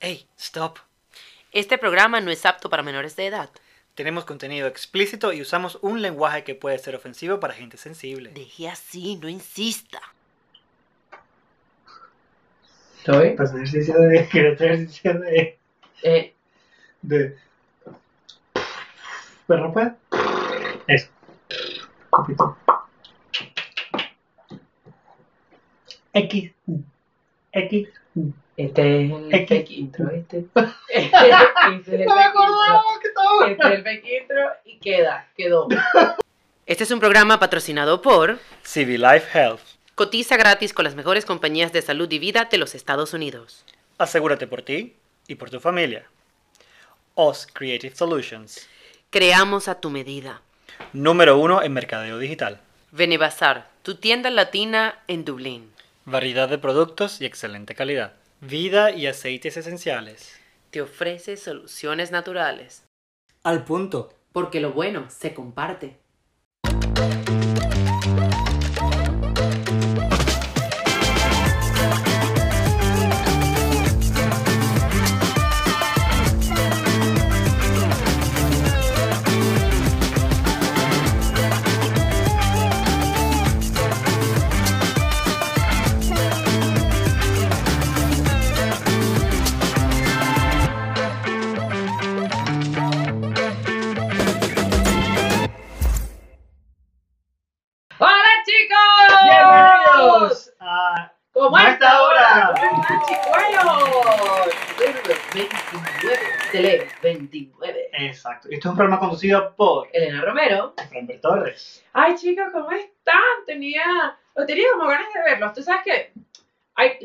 Hey, stop. Este programa no es apto para menores de edad. Tenemos contenido explícito y usamos un lenguaje que puede ser ofensivo para gente sensible. Deje así, no insista. ¿Todo bien? Pues ejercicio de. Quiero hacer ejercicio de. Eh, de. ¿Perro puede? Eso. X. X. este es el X. intro, ¿viste? este es el fake intro. que estaba. Este es el fake intro y queda, quedó. Este es un programa patrocinado por CV Life Health. Cotiza gratis con las mejores compañías de salud y vida de los Estados Unidos. Asegúrate por ti y por tu familia. OS Creative Solutions. Creamos a tu medida. Número uno en mercadeo digital. Venebazar, tu tienda latina en Dublín. Variedad de productos y excelente calidad. Vida y aceites esenciales. Te ofrece soluciones naturales. Al punto. Porque lo bueno se comparte. Esto es un programa conducido por Elena Romero. Fran Torres. Ay chicos, ¿cómo están? Tenía, lo tenía como ganas de verlos. Tú sabes que hay,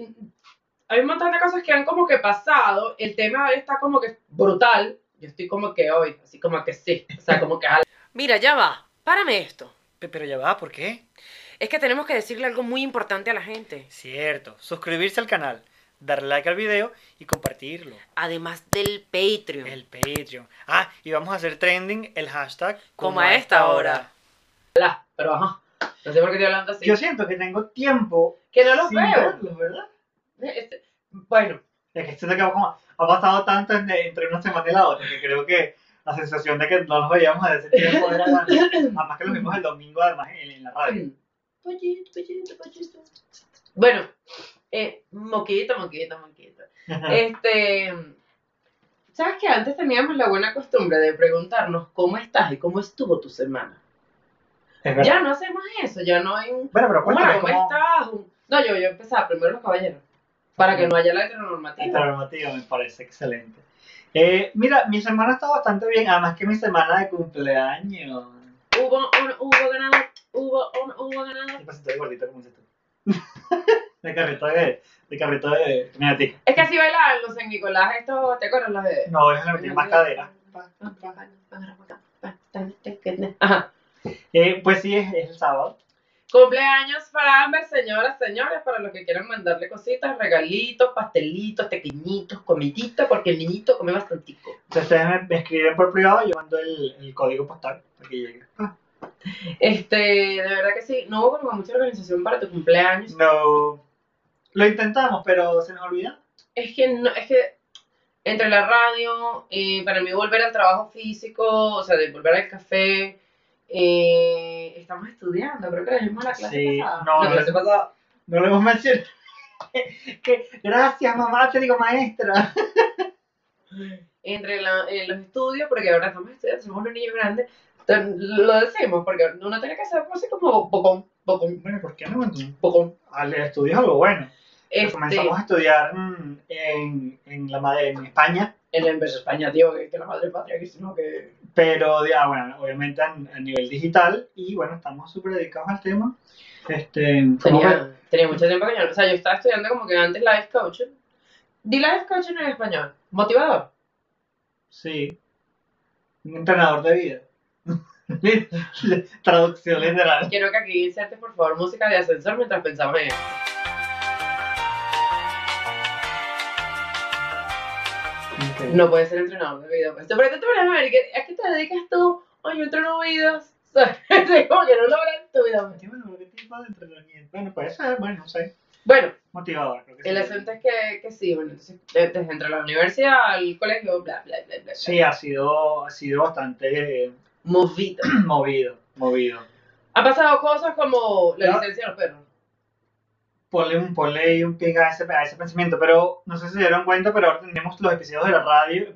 hay un montón de cosas que han como que pasado. El tema hoy está como que brutal. Yo estoy como que hoy, así como que sí. O sea, como que Mira, ya va. Párame esto. Pe- Pero ya va, ¿por qué? Es que tenemos que decirle algo muy importante a la gente. Cierto. Suscribirse al canal, darle like al video y compartirlo. Además del Patreon. El Patreon. Ah, y vamos a hacer trending el hashtag Como a esta hora. la, pero ajá. No sé por qué estoy hablando así. Yo siento que tengo tiempo que no los sin veo. verlos, ¿verdad? Este, bueno, Es que siento que como ha pasado tanto en- entre una semana y la otra que creo que la sensación de que no los veíamos desde ese tiempo era grande. Además que los vimos el domingo además en, en la radio. Pollito, pollito, pollito. Bueno, eh, moquito, moquito, moquito. Este, ¿sabes que antes teníamos la buena costumbre de preguntarnos cómo estás y cómo estuvo tu semana? Ya no hacemos eso, ya no hay un... Bueno, pero cuéntame ¿cómo cómo... estás? No, yo, yo empezaba primero los caballeros, para que no haya la heteronormativa. Esta normativa me parece excelente. Eh, mira, mi semana está bastante bien, además que mi semana de cumpleaños. Hubo, un, hubo ganado, hubo, un, hubo ganado. ¿Qué pasito de gordito como dices tú? de carrito de... de carrito de... Mira, ti. Es que así bailaban los en Nicolás estos, ¿te acuerdas los de...? No, es le más cadera. Ajá. Eh, pues sí, es, es el sábado. Cumpleaños para Amber, señoras, señores, para los que quieran mandarle cositas, regalitos, pastelitos, pequeñitos, comiditas, porque el niñito come bastantico. Entonces ustedes me, me escriben por privado y yo mando el, el código postal para que llegue. Ah, Este, de verdad que sí, no hubo como mucha organización para tu cumpleaños. No. Lo intentamos, pero se nos olvida. Es que no, es que entre la radio, eh, para mí volver al trabajo físico, o sea, de volver al café, eh, estamos estudiando, creo que dejemos la clase Sí, pasada. no, la no. clase pasada. No lo hemos mencionado. que, gracias, mamá, te digo maestra. entre la- eh, los estudios, porque ahora estamos estudiando, somos unos niños grandes, entonces, lo decimos, porque uno tiene que ser así como bocón, bocón, Bueno, ¿por qué no? bocón. Al estudio es algo bueno. Este, Comenzamos a estudiar mm, en, en, la, madre- en España, en, en España, tío, que, que la madre patria, que sino que... pero ya, bueno, obviamente a, a nivel digital y bueno, estamos súper dedicados al tema. Este, Tenía, tenía mucho tiempo que yo, o sea, yo estaba estudiando como que antes life coaching. Di life coaching en español, motivador. Sí. Un entrenador de vida. Traducción literal. Quiero que aquí insertes, por favor, música de ascensor mientras pensamos en esto. No puedes ser entrenador de vida. Pues. Pero tú te pones a ver, ¿qué- ¿a qué te dedicas tú? Ay, yo entreno es como que no logras tu vida. Sí, bueno, ¿qué tipo de entrenamiento? Bueno, puede ser, bueno, no sé. Bueno, Motivador, creo que sí. El asunto es que, que sí, bueno, entonces, desde entre la universidad, el colegio, bla, bla, bla, bla. bla. Sí, ha sido, ha sido bastante eh, Movido. movido, movido. Ha pasado cosas como la licencia de los perros. Ponle un, ponle un pic a ese, a ese pensamiento, pero no sé si se dieron cuenta, pero ahora tenemos los episodios de la radio.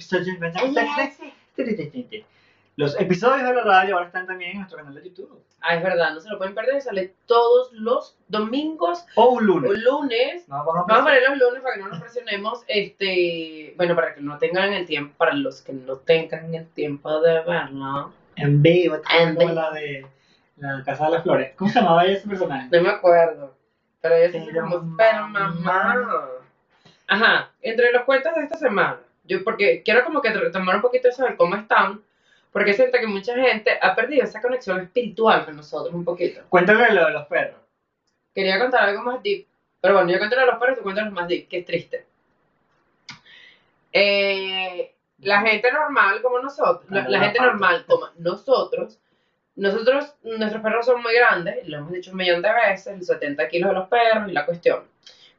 Los episodios de la radio ahora están también en nuestro canal de YouTube. Ah, es verdad, no se lo pueden perder, sale todos los domingos O un o lunes. lunes. No, vamos a Vamos a poner los lunes para que no nos presionemos. Este, bueno, para que no tengan el tiempo, para los que no tengan el tiempo de verlo. en vivo, En vivo. la de la Casa de las Flores. ¿Cómo se llamaba ese personaje? No me acuerdo. Pero ella se mamá. Pero mamá. Ajá, entre los cuentos de esta semana, yo porque quiero como que retomar un poquito eso de cómo están, porque siento que mucha gente ha perdido esa conexión espiritual con nosotros un poquito. Cuéntame lo de los perros. Quería contar algo más deep, pero bueno, yo cuento lo de los perros, tú cuentas lo más deep, que es triste. Eh, la gente normal como nosotros, la, la gente normal como nosotros, nosotros, nuestros perros son muy grandes, lo hemos dicho un millón de veces, los 70 kilos de los perros y la cuestión.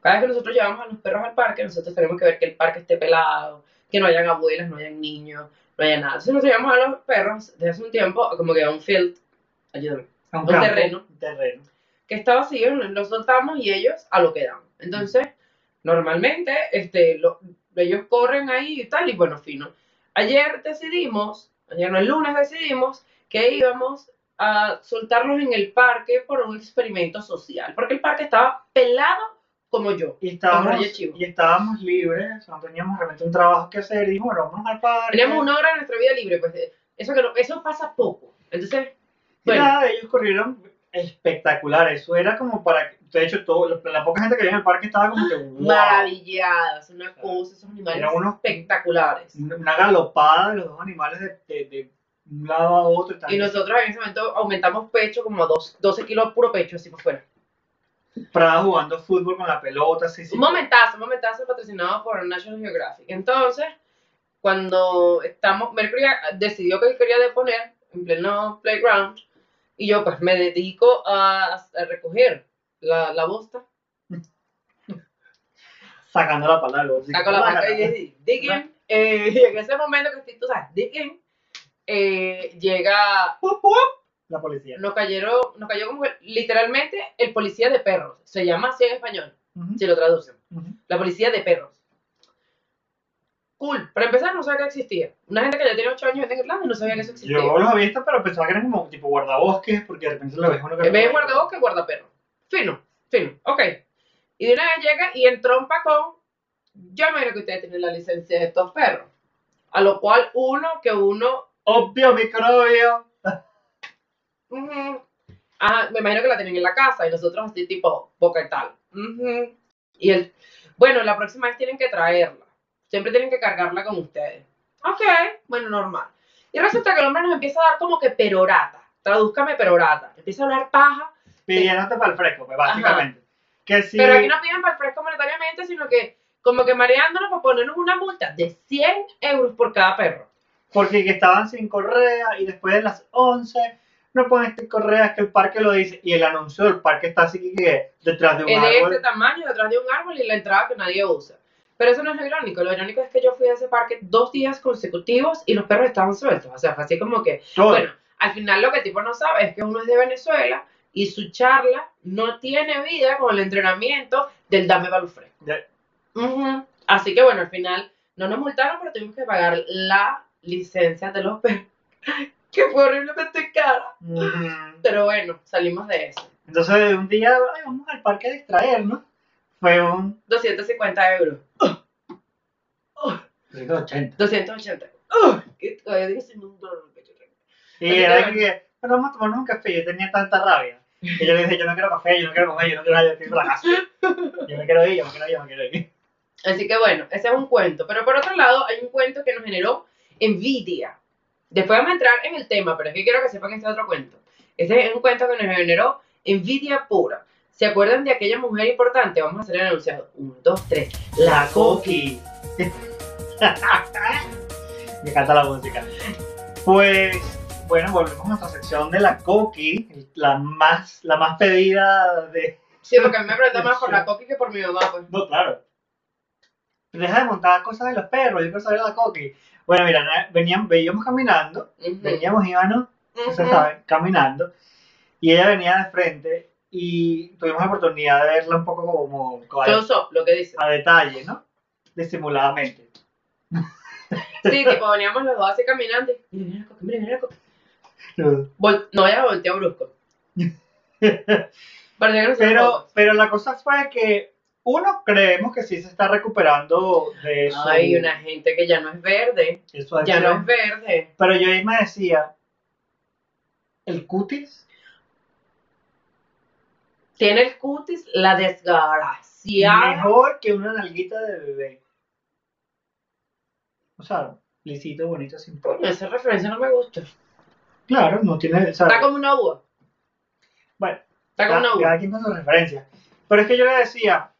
Cada vez que nosotros llevamos a los perros al parque, nosotros tenemos que ver que el parque esté pelado, que no hayan abuelas, no hayan niños, no haya nada. Entonces nosotros llevamos a los perros desde hace un tiempo como que a un field, ayúdame, A Un campo, terreno. Un terreno. que está vacío, los soltamos y ellos a lo que dan. Entonces, normalmente, este, lo- ellos corren ahí y tal, y bueno, fino. Ayer decidimos, ayer no, el lunes decidimos que íbamos a soltarlos en el parque por un experimento social, porque el parque estaba pelado como yo. Y estábamos, y estábamos libres, no teníamos realmente un trabajo que hacer, y dijimos, bueno, vamos al parque. Teníamos una hora de nuestra vida libre, pues eso, que no- eso pasa poco. Entonces, bueno, nada, ellos corrieron espectacular, eso era como para, de hecho, todo, la, la poca gente que había en el parque estaba como que, wow, maravilladas, una cosa, esos animales Eran unos- espectaculares. una galopada de los dos animales de, de, de un lado a otro. Y nosotros en ese momento aumentamos pecho como a dos, 12 kilos puro pecho, así por fuera. Prada jugando fútbol con la pelota, así, sí. Un momentazo, un momentazo patrocinado por National Geographic. Entonces, cuando estamos, Mercury decidió que quería deponer en pleno playground, y yo pues me dedico a, a recoger la, la bosta, Sacando la palabra. saco la "Bájala". boca y digging, eh, y en ese momento que estoy, tú sabes, digging, eh, llega Pup, pup, La policía. nos cayeron, nos cayó como literalmente el policía de perros. Se llama así en español, si lo traducen. La policía de perros. Cool. Para empezar, no sabía que existía. Una gente que ya tiene 8 años en Irlanda no sabía que eso existía. Yo los había visto, pero pensaba que eran como tipo guardabosques, porque de repente lo ves uno que En vez de guardabosque, guardaperro. Fino, fino. Ok. Y de una vez llega y entrompa con. Yo me creo que ustedes tienen la licencia de estos perros. A lo cual uno que uno. Obvio microbio. ujú, ah, me imagino que la tienen en la casa y nosotros así tipo boca y tal. Ujú. Y el. Bueno, la próxima vez tienen que traerla. Siempre tienen que cargarla con ustedes. Ok, bueno, normal. Y resulta que el hombre nos empieza a dar como que perorata. Tradúzcame perorata. Empieza a hablar paja. Pidiéndote para el fresco, pues, básicamente. Que sí. Pero aquí no piden para el fresco monetariamente, sino que como que mareándonos para ponernos una multa de 100 euros por cada perro. Porque que estaban sin correa y después de las 11 no ponen correa, es que el parque lo dice. Y el anuncio del parque está así que detrás de un Es de árbol. este tamaño, detrás de un árbol y la entrada que nadie usa. Pero eso no es lo irónico. Lo irónico es que yo fui a ese parque dos días consecutivos y los perros estaban sueltos. O sea, fue así como que, Todo. bueno, al final lo que el tipo no sabe es que uno es de Venezuela y su charla no tiene vida con el entrenamiento del dame fresco. Ya- Ujú. Así que bueno, al final no nos multaron, pero tuvimos que pagar la licencia de los perros, que fue horriblemente cara. Pero bueno, salimos de eso. Entonces, un día, "Ay, vamos al parque a distraernos. Fue un 250 euros. 180. 280. ¡Ugh! Que todavía digo, "Sí, no, no, no, no, Y era que- bueno, vamos a tomarnos un café. Yo tenía tanta rabia. Que yo le dije, yo no quiero café, yo no quiero comer, yo no quiero nada, yo quiero ir a la casa. Yo me quiero ir, yo me quiero ir, yo me quiero ir. Así que bueno, ese es un cuento. Pero por otro lado, hay un cuento que nos generó envidia. Después vamos a entrar en el tema, pero es que quiero que sepan este otro cuento. Ese es un cuento que nos generó envidia pura. ¿Se acuerdan de aquella mujer importante? Vamos a hacer el enunciado. Un, dos, tres. La Coqui. Me encanta la música. Pues, bueno, volvemos a nuestra sección de la Coqui, la más, la más pedida de, Sí, porque a mí me preguntan más por la coqui que por mi mamá, pues. No, claro. Deja de montar cosas de los perros, yo quiero saber la coqui. Bueno, mira, veníamos, veníamos caminando, Ujú. veníamos, íbamos, saben, caminando, y ella venía de frente y tuvimos la oportunidad de verla un poco como, como a, Close up, lo que dice. a detalle, ¿no? Disimuladamente. Sí, tipo, veníamos los dos así caminando. y, Mira, mira la coqui, mira, mira la coqui. Vol- no, ella volteó brusco. No se Pero, lo pero la cosa fue que uno creemos que sí se está recuperando de su, Hay una gente que ya no es verde. de su Ya no es verde. Pero yo ahí me decía, el cutis, Tiene el cutis la desgraciada. mejor que una nalguita de bebé. O sea, lisito, bonito, sin esa referencia no me gusta. Claro, no tiene. o sea, Está como una uva. bueno, Está como cada, una cada uva. quien con su referencia. Pero es que yo le decía,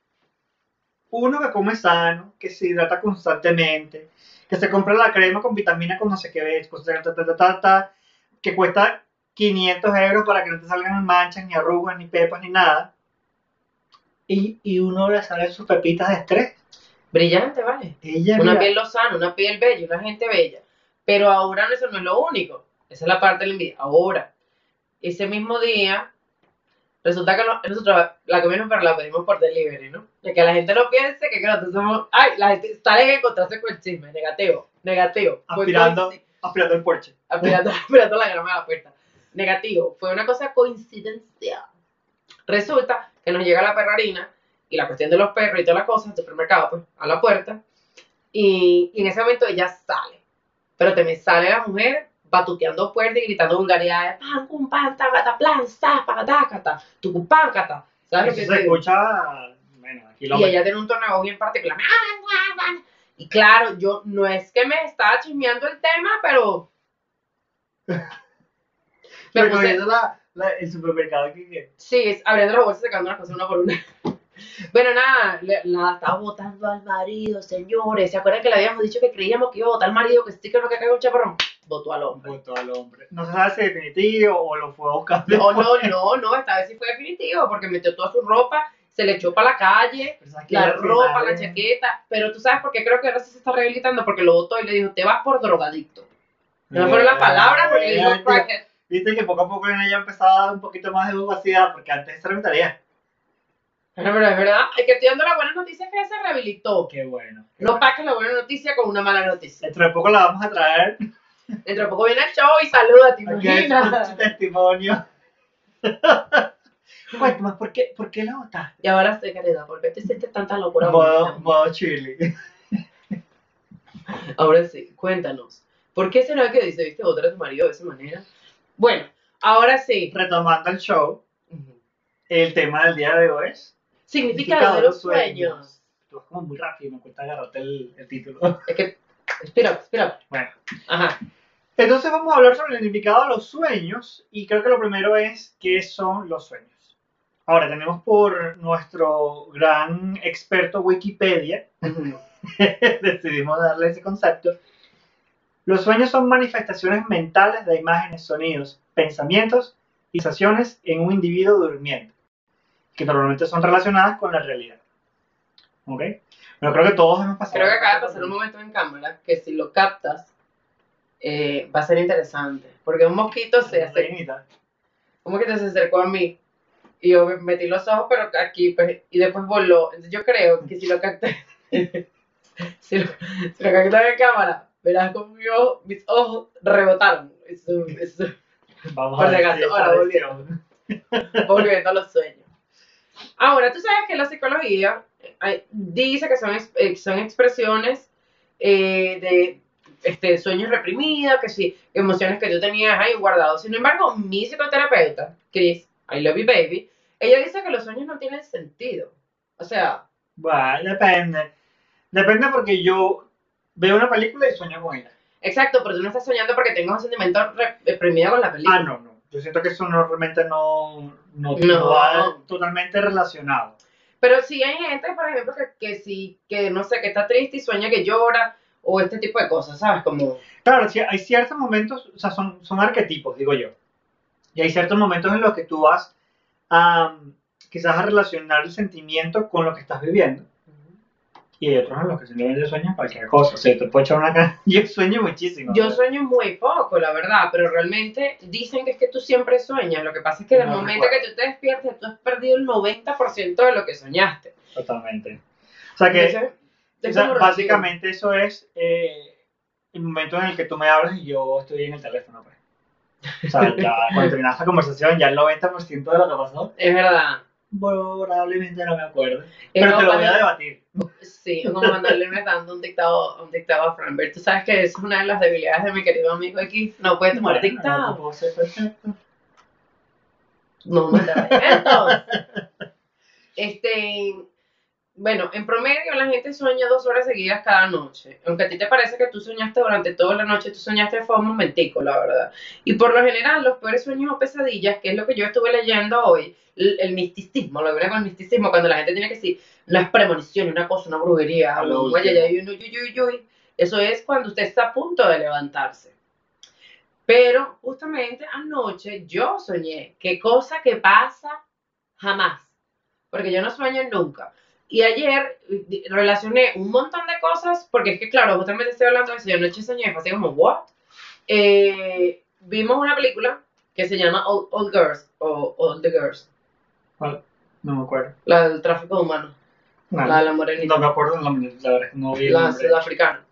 uno que come sano, que se hidrata constantemente, que se compra la crema con vitamina con no sé qué ves, pues, ta, ta, ta, ta, ta, que cuesta 500 euros para que no te salgan manchas, ni arrugas, ni pepas, ni nada. Y, y uno le sale sus pepitas de estrés. Brillante, ¿vale? Ella, Una mira, piel lozana, una piel bella, una gente bella. Pero ahora eso no es lo único. Esa es la parte de la envidia. Ahora, ese mismo día, resulta que no- nosotros la comimos, pero la pedimos por delivery, ¿no? De que la gente no piense que, nosotros somos. Ay, la gente sale a encontrarse con el chisme. Negativo, negativo. Aspirando, aspirando el porche. aspirando, aspirando la grama de la puerta. Negativo. Fue una cosa coincidencial. Resulta que nos llega la perrarina y la cuestión de los perros y todas las cosas, el supermercado, pues, a la puerta. Y, y en ese momento ella sale. Pero también sale la mujer batuqueando puertas y gritando vulgaridades. Pan, cum, pan, plan, sa, pagatacata, tucupáncata. ¿Sabes lo Eso que se escucha, bueno, aquí lo Y ella tiene un voz bien particular. Y claro, yo no es que me estaba chismeando el tema, pero. Me puse, la, la- el supermercado aquí que. sí, es abriendo las bolsas y sacando las cosas una por una. Bueno, nada, le- la estaba votando al marido, señores. ¿Se acuerdan que le habíamos dicho que creíamos que iba a votar al marido, que sí que no que caiga un chaparrón? Votó al hombre. Votó al hombre. No se sabe si definitivo o lo fue a buscar. No, no, no, no, esta vez sí fue definitivo, porque metió toda su ropa, se le echó para la calle, la ropa, la chaqueta, pero tú sabes por qué creo que ahora sí se está rehabilitando, porque lo votó y le dijo, te vas por drogadicto. No me fueron las palabras porque le dijo Eh, crackhead. Viste que poco a poco en ella empezaba a dar un poquito más de vivacidad, porque antes era mi tarea. Pero, pero es verdad, es que estoy dando la buena noticia que se rehabilitó. Qué bueno. No paques la buena noticia con una mala noticia. Dentro de poco la vamos a traer. Dentro de poco viene el show y saluda, ¿te Aquí hay su imaginas? testimonio. Cuéntame, ¿por qué, ¿por qué la votaste? Y ahora sé, querida, ¿por qué te hiciste tanta locura? Modo, modo chili. Ahora sí, cuéntanos. ¿Por qué será que dice, viste, votar a tu marido de esa manera? Bueno, ahora sí. Retomando el show, el tema del día de hoy es. Significado de los sueños. Tú vas como muy rápido, me cuesta agarrarte el, el título. Es que, espera, espera. Bueno. Ajá. Entonces vamos a hablar sobre el significado de los sueños y creo que lo primero es qué son los sueños. Ahora tenemos por nuestro gran experto Wikipedia, decidimos darle ese concepto. Los sueños son manifestaciones mentales de imágenes, sonidos, pensamientos y sensaciones en un individuo durmiendo, que normalmente son relacionadas con la realidad. ¿Ok? Pero creo que todos hemos pasado. Creo que acaba de pasar un momento en cámara que si lo captas eh, va a ser interesante. Porque un mosquito se hace, Reinita. un mosquito se acercó a mí y yo metí los ojos, pero aquí, pues, y después voló. Entonces yo creo que si lo capté, si, lo, si lo capté en cámara, verás como mi ojo- mis ojos rebotaron. Eso, eso, Vamos Por a ver ahora volviendo a los sueños. Ahora, tú sabes que la psicología dice que son, eh, son expresiones eh, de este, sueños reprimidos, que sí, emociones que tú tenías ahí guardados. Sin embargo, mi psicoterapeuta, Chris, I love you baby, ella dice que los sueños no tienen sentido. O sea, Bueno, depende. Depende porque yo veo una película y sueño con ella. exacto, pero tú no estás soñando porque tengas un sentimiento re- reprimido con la película. Ah, no, no. Yo siento que eso no, realmente No. no va totalmente relacionado. Pero sí hay gente, por ejemplo, que, que sí, que no sé, que está triste y sueña que llora, o este tipo de cosas, ¿sabes? Como, Claro, hay ciertos momentos, o sea, son, son arquetipos, digo yo. Y hay ciertos momentos en los que tú vas a, quizás a relacionar el sentimiento con lo que estás viviendo. Y hay otros en los que simplemente sueñan cualquier cosa. O sea, te puedo echar una cara. Yo sueño muchísimo. Yo sueño muy poco, la verdad, pero realmente dicen que es que tú siempre sueñas. Lo que pasa es que No momento recuerdo. que tú te despiertes, tú has perdido el 90% de lo que soñaste. Totalmente. O sea que, Entonces, es o sea, como relativo. básicamente eso es eh, el momento en el que tú me hablas y yo estoy en el teléfono. Pues. O sea, ya cuando terminas la conversación, ya el 90% de lo que pasó, Es verdad. probablemente no me acuerdo. Es Pero te lo voy a debatir. Sí, como cuando le me dando un dictado, un dictado a Franbert. Tú sabes que es una de las debilidades de mi querido amigo aquí. No puede tomar Bueno, no dictado. puedo ser perfecto. No da Entonces, este, bueno, en promedio la gente sueña dos horas seguidas cada noche. Aunque a ti te parece que tú soñaste durante toda la noche, tú soñaste fue un momentico, la verdad. Y por lo general, los peores sueños o pesadillas, que es lo que yo estuve leyendo hoy, el, el misticismo, lo que con el misticismo, cuando la gente tiene que decir las premoniciones, una cosa, una brujería, A lo un último. ay, ay, ay, un uy, uy, uy, eso es cuando usted está a punto de levantarse. Pero justamente anoche yo soñé que cosa que pasa jamás, porque yo no sueño nunca. Y ayer eh, relacioné un montón de cosas, porque es que claro, justamente estoy hablando de eso, yo anoche soñé, fue así como, ¿what? Eh, vimos una película que se llama Old, Old Girls, o All the Girls, ¿Cuál? No me acuerdo. la del tráfico de humanos, No, la de la morenita, no me acuerdo el nombre, la verdad es que no vi el la nombre. sudafricana.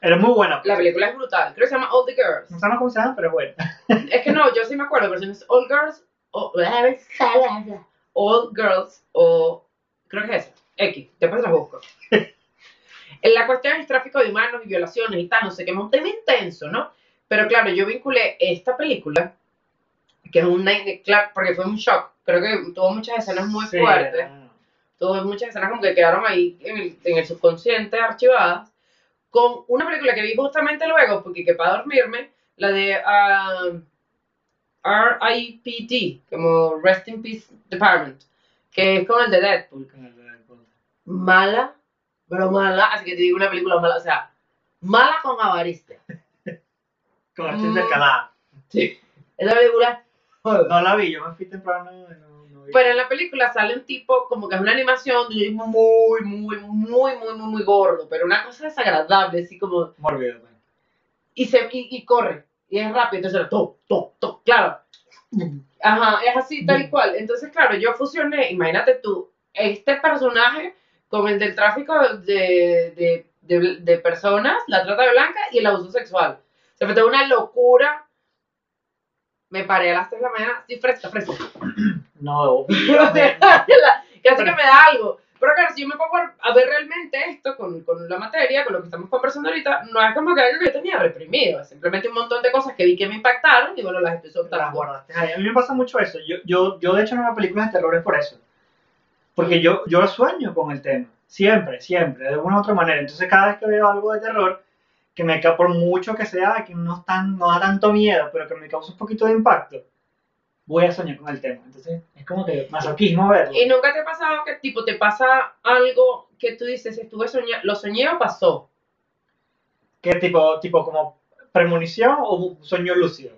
Era muy buena. La película es brutal, creo que se llama All the Girls. No sabemos cómo se llama, pero bueno. Es que no, yo sí me acuerdo, pero si no es All Girls o All Girls o creo que es esa, X, después la busco. En la cuestión es tráfico de humanos y violaciones y tal, no sé qué, es un tema intenso, ¿no? Pero claro, yo vinculé esta película, que es una, claro, porque fue un shock, creo que tuvo muchas escenas muy Sí, fuertes, tuvo muchas escenas como que quedaron ahí en el, en el subconsciente archivadas, con una película que vi justamente luego, porque que para dormirme, la de um, R.I.P.D., como Rest in Peace Department, que es con el de Deadpool. Mala, pero mala, así que te digo una película mala, o sea, mala con avaricia. Con Archie Mm. Intercalada. Sí. Esa película No la vi, yo me fui temprano. No, no vi. Pero en la película sale un tipo como que es una animación de un muy, muy, muy, muy, muy, muy gordo, pero una cosa desagradable, así como... Mórbido, pues. Y, se, y, y corre, y es rápido, entonces era top, top, top, claro. Ajá, es así, tal y cual. Entonces, claro, yo fusioné, imagínate tú, este personaje con el del tráfico de, de, de, de personas, la trata de blanca y el abuso sexual. Se fue una locura. Me paré a las 3 de la mañana, sí, fresca, fresca. No, casi que me da algo. Pero claro, si yo me pongo a ver realmente esto con, con la materia, con lo que estamos conversando ahorita, no es como que algo que yo tenía reprimido, es simplemente un montón de cosas que vi que me impactaron y bueno, las estoy te las soltando. guardaste. Ay, a mí me pasa mucho eso. Yo, yo, yo de hecho no veo películas de terror es por eso. Porque yo, yo sueño con el tema. Siempre, siempre, de alguna u otra manera. Entonces cada vez que veo algo de terror, que me ca por mucho que sea, que no, tan, no da tanto miedo, pero que me causa un poquito de impacto, voy a soñar con el tema. Entonces es como que masoquismo verlo. ¿Y nunca te ha pasado que tipo te pasa algo que tú dices, estuve soñando, lo soñé o pasó? ¿Qué tipo, tipo como premonición o sueño lúcido?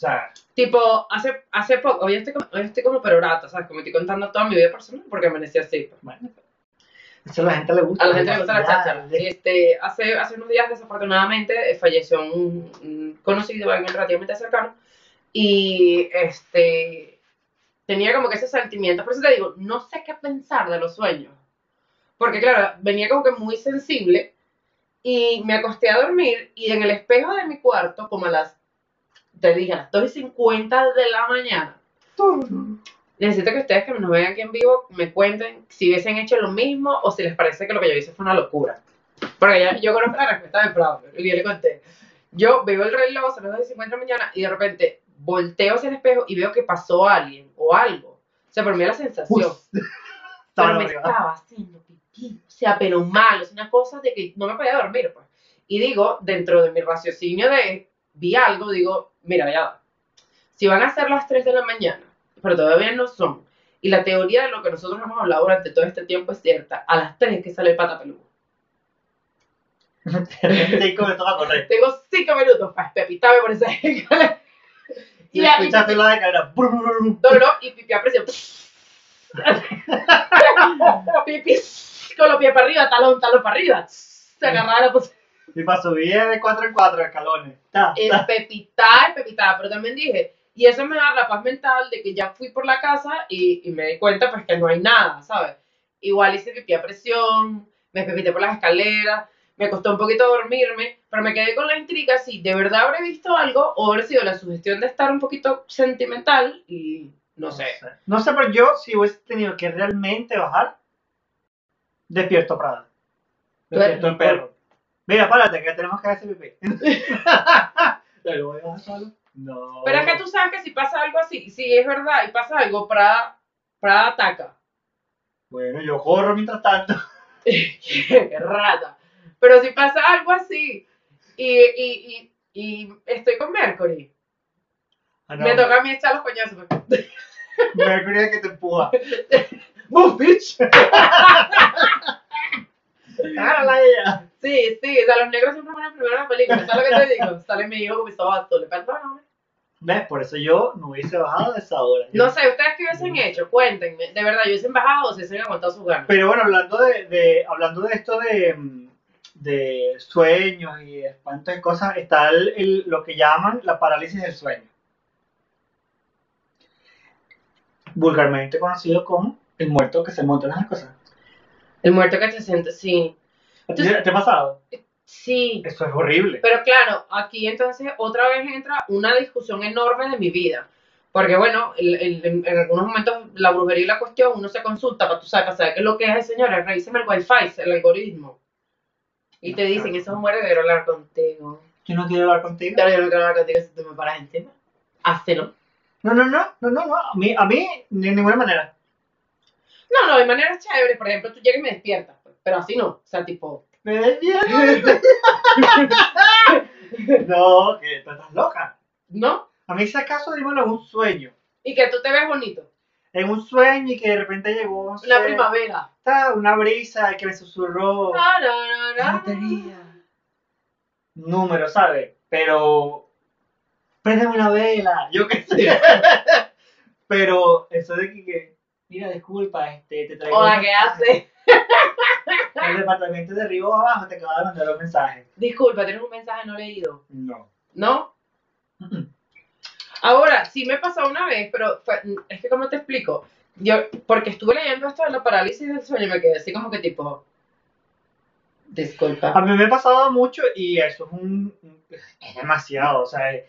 Sea, Tipo, hace, hace poco, hoy estoy, como, hoy estoy como perorata, ¿sabes? Como estoy contando toda mi vida personal porque amanecí así. pues. bueno, eso a la gente le gusta. A la gente le gusta la cháchara. Este, hace, hace unos días, desafortunadamente, eh, falleció un, un conocido, alguien relativamente cercano, y este, tenía como que ese sentimiento. Por eso te digo, no sé qué pensar de los sueños. Porque, claro, venía como que muy sensible, y me acosté a dormir, y en el espejo de mi cuarto, como a las, te dije, a las 2 y 50 de la mañana, Necesito que ustedes que nos vean aquí en vivo me cuenten si hubiesen hecho lo mismo o si les parece que lo que yo hice fue una locura. Porque ya, yo conozco la respuesta de Prado y yo le conté. Yo veo el reloj, son las 2 y 50 de la mañana y de repente volteo hacia el espejo y veo que pasó alguien o algo. O sea, por mí era la sensación. Pero me arriba. estaba haciendo pipí. O sea, pero mal. Es una cosa de que no me podía dormir, pues. Y digo, dentro de mi raciocinio de vi algo, digo, mira, ya. Si van a ser las 3 de la mañana, pero todavía no son, y la teoría de lo que nosotros hemos hablado durante todo este tiempo es cierta, a las 3 que sale el pata peludo. Tengo 5 minutos para espepitame por esa escala. Y Y, escuchaste la de cadera. no, no, y pipí a presión. Pipis con los pies para arriba, talón, talón para arriba. Se agarraba la posición. Y para subir de 4 en 4 escalones. Ta, Es ta. pepitada, es pepitada. Pero también dije, y eso me da la paz mental de que ya fui por la casa y, y me di cuenta pues que no hay nada, ¿sabes? Igual hice pipí a presión, me pepité por las escaleras, me costó un poquito dormirme, pero me quedé con la intriga si de verdad habré visto algo o habrá sido la sugestión de estar un poquito sentimental y no sé. No sé, pero yo si hubiese tenido que realmente bajar, despierto Prada. Despierto el perro. Mira, párate, que tenemos que hacer pipí. ¿Lo voy a bajar solo? No. Pero es que tú sabes que si pasa algo así, si es verdad y pasa algo, Prada, Prada ataca. Bueno, yo corro mientras tanto. Qué rata. Pero si pasa algo así y, y, y, y estoy con Mercury, Ah, no. me toca a mí echar los coñazos. Mercury es que te empuja. ¡Move, bitch! Agárrala a ella. Sí, sí, o sea, los negros siempre ponen primero en la película, ¿sabes lo que te digo? Sale mi hijo con mi sobato, le perdóname. ¿Ves? Por eso yo no hubiese bajado de esa hora. No sé, ¿ustedes qué hubiesen hecho? Cuéntenme, de verdad, yo hubiesen bajado o si hubiesen aguantado sus ganas. Pero bueno, hablando de, de- hablando de esto de, de sueños y de espantos y cosas, está el- el- lo que llaman la parálisis del sueño. Vulgarmente conocido como el muerto que se monta en las cosas. El muerto que se siente, sí. ¿Te, te ha pasado? Sí, Eso es horrible. Pero claro, aquí entonces otra vez entra una discusión enorme de mi vida. Porque bueno, el- el- en, en algunos momentos la brujería y la cuestión, uno se consulta para tú sabes, para saber qué es lo que es el señor, revíseme el wifi, el algoritmo. Y te dicen, eso es un quiero hablar contigo. Yo no quiero hablar contigo. Pero yo no quiero hablar contigo si tú me paras encima. Hazlo. No, no, no, no, no, no. A mí, a mí ni de ninguna manera. No, no, de manera chévere. Por ejemplo, tú llegas y me despiertas. pues, Pero así no. O sea, tipo... Me despierto. no, que tú estás loca. ¿No? A mí si acaso dímelo en un sueño. Y que tú te ves bonito. En un sueño y que de repente llegó no La sé, primavera. ta, una brisa que me susurró la batería. Número, ¿sabes? Pero préndeme una vela, yo qué sé. Pero eso de que, que, mira, disculpa, este, te traigo Hola, ¿qué haces? El departamento de arriba o abajo te acaba de mandar un mensaje. Disculpa, tienes un mensaje no leído. No. ¿No? Ahora, sí me pasó una vez, pero fue- es que, ¿cómo te explico? Yo, porque estuve leyendo esto de la parálisis del sueño y me quedé así como que tipo. A Disculpa. mí me ha pasado mucho y eso es un. Es demasiado, o sea. eh,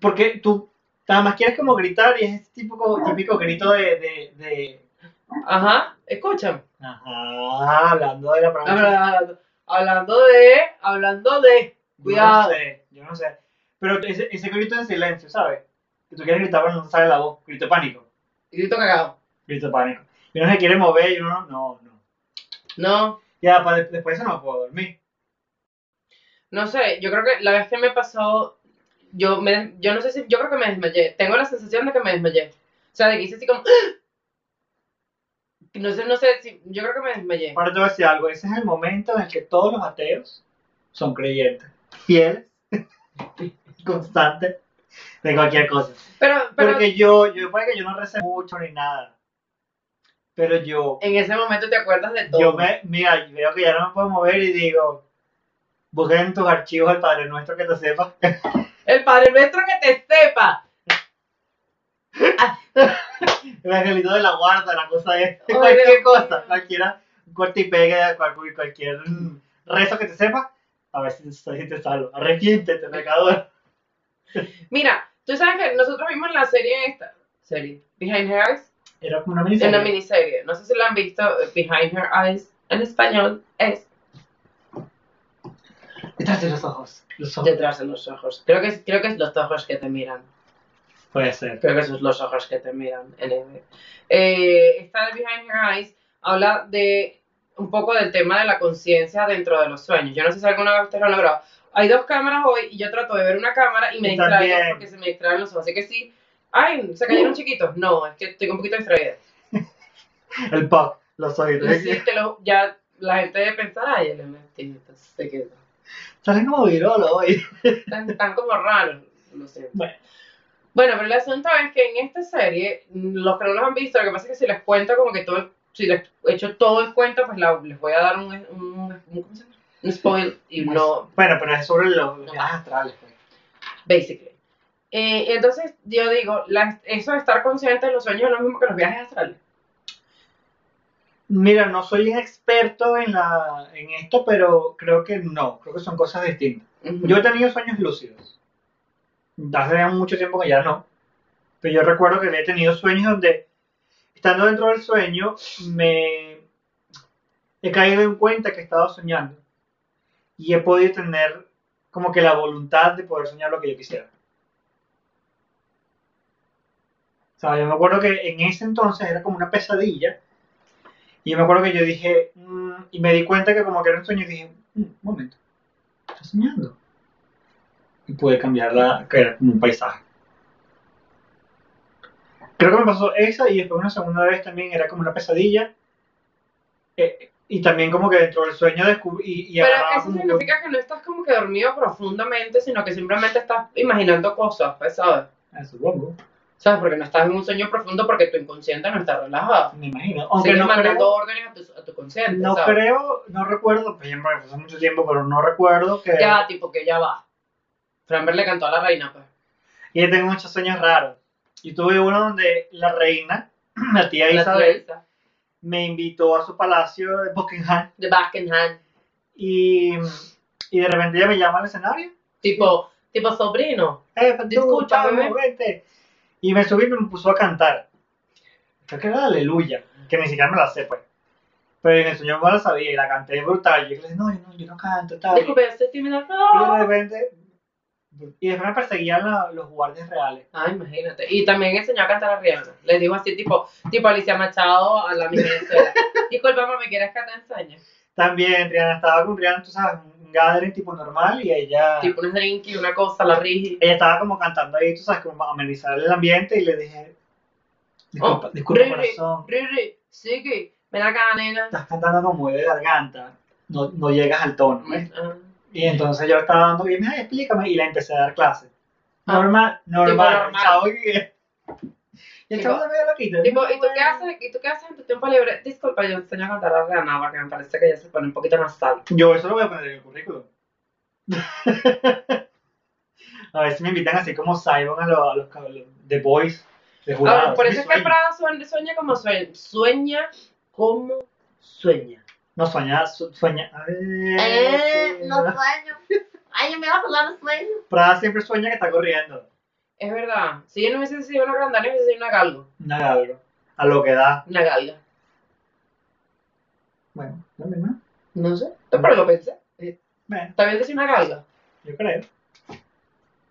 Porque tú nada más quieres como gritar y es ese típico, típico grito de. de, de Ajá, escuchan. ajá, hablando de la. Hablando, hablando de. Hablando de. Cuidado. Yo no sé, yo no sé. Pero ese, ese grito en silencio, ¿sabes? Que tú quieres gritar pero no sale la voz. Grito de pánico. Grito cagado. Grito de pánico. Y uno se quiere mover y uno no, no. No, Ya, para después eso no puedo dormir. no sé, yo creo que la vez que me pasó. Yo, me, yo no sé si. Yo creo que me desmayé. Tengo la sensación de que me desmayé. O sea, de que hice así como. No sé, no sé si. Yo creo que me desmayé. Ahora te voy a decir algo. Ese es el momento en el que todos los ateos son creyentes. Fieles. constantes. De cualquier cosa. Pero, pero Porque yo, yo, puede que yo no recé mucho ni nada. Pero yo, en ese momento te acuerdas de todo. yo me, mira, veo que ya no me puedo mover y digo, busquen en tus archivos el Padre Nuestro que te sepa. El Padre Nuestro que te sepa. El angelito de la guarda, la cosa es, cualquier cosa, cualquiera, corte y pegue, cual- cualquier mm, rezo que te sepa, a ver si, si te salvo. Arrepiéntete, pecador. Mira, tú sabes que nosotros vimos la serie esta. Serie. Behind Her Eyes. Era como una miniserie. una miniserie. No sé si la han visto. Behind Her Eyes. En español es Detrás de los ojos. Los ojos. detrás de los ojos. Creo que, es, creo que es los ojos que te miran. Puede ser. Creo que esos son los ojos que te miran. Eh, esta de Behind Her Eyes habla de un poco del tema de la conciencia dentro de los sueños. Yo no sé si alguna vez ustedes lo han logrado. Hay dos cámaras hoy y yo trato de ver una cámara y me distraigo porque se me distraen los ojos. Así que sí. Ay, ¿se cayeron chiquitos? No, es que estoy un poquito distraída. El pop, los oídos. Sí, te lo, ya la gente debe pensar, ay, el se quedó. Salen como virolo hoy. Tan como raro, no sé. Bueno. Bueno, pero el asunto es que en esta serie, los que no los han visto, lo que pasa es que si les cuento como que todo, si les echo todo el cuento, pues la- les voy a dar un, un, un- un spoil y no, Bueno, pero es sobre los, los No. viajes astrales, pues. basically. Eh, entonces, yo digo, la- eso de estar consciente de los sueños es lo mismo que los viajes astrales. Mira, no soy experto en, la, en esto, pero creo que no, creo que son cosas distintas. Ujú. Yo he tenido sueños lúcidos. Hace mucho tiempo que ya no. Pero yo recuerdo que he tenido sueños donde, estando dentro del sueño, me he caído en cuenta que he estado soñando. Y he podido tener como que la voluntad de poder soñar lo que yo quisiera. O sea, yo me acuerdo que en ese entonces era como una pesadilla. Y yo me acuerdo que yo dije, mm, y me di cuenta que como que era un sueño, y dije, "Mm, un momento, estoy soñando. Y pude cambiarla, que era como un paisaje. Creo que me pasó esa y después una segunda vez también era como una pesadilla. Eh, y también como que dentro del sueño descubrí y, y Pero eso que- significa que no estás como que dormido profundamente, sino que simplemente estás imaginando cosas, pues, ¿sabes? Ah, supongo, ¿Sabes? Porque no estás en un sueño profundo porque tu inconsciente no está relajado. me imagino. Aunque Sigues no mandando creo, órdenes a tu, a tu consciente, no ¿sabes? creo, no recuerdo, pues ya me hace mucho tiempo, pero no recuerdo que... Ya, tipo que ya va. Framber le cantó a la reina, pues. Y yo tengo muchos sueños raros. Y tuve uno donde la reina, la tía La Isabel, Isa, me invitó a su palacio de Buckingham De Buckingham. y, y de repente ella me llama al escenario. Tipo, tipo sobrino. Eh, Pablo, bebé. vente. Y me subí y me puso a cantar. Creo que era Aleluya, que ni siquiera me la sé, pues. Pero en el sueño me la sabía y la canté brutal. Y yo le dije, no, yo no, yo no canto, tal. Disculpe, estoy tímida. Y de No. repente, y después me perseguían la- los guardias reales. Ah, imagínate. Y también enseñó a cantar a Rihanna. Les digo así, tipo, tipo Alicia Machado a la misma. Disculpa, mami, ¿quieres que te enseñe? También Rihanna estaba con Rihanna, tú sabes, gathering tipo normal y ella, Tipo unos drink y una cosa, la rigi. ella estaba como cantando ahí, tú sabes, como para amenizar el ambiente y le dije, disculpa, Oh, disculpa Riri, corazón, Riri, sigue. Ven acá, nena. estás cantando como de garganta, no, no llegas al tono, ¿ves? Ah. Y entonces yo estaba dando, y me dijo, "Ay, explícame, y le empecé a dar clases. Ah, Normal, normal, normal. El chavo que... Y el Tipo- ¿y tú qué haces? ¿Y tú qué haces en tu tiempo libre? Disculpa, yo enseño a cantar a Rihanna porque me parece que ella se pone un poquito nasal. Yo eso lo voy a poner en el currículum. a ver si me invitan así como Simon a los, a los, a los The Boys de Ah, por eso es que. Prada sueña, sueña como sueña. Sueña como sueña. No, sueña, su- sueña. A ver. Eh, no sueño. Ay, me va a hablar de sueño. Prada siempre sueña que está corriendo. Es verdad. Si yo no hubiese sido una grandana, hubiese sido una galgo. Una galgo. A lo que da. Una galga. Bueno, no es más. No sé. Pero lo pensé. Eh, Bueno, ¿Está bien decir una galga? yo creo.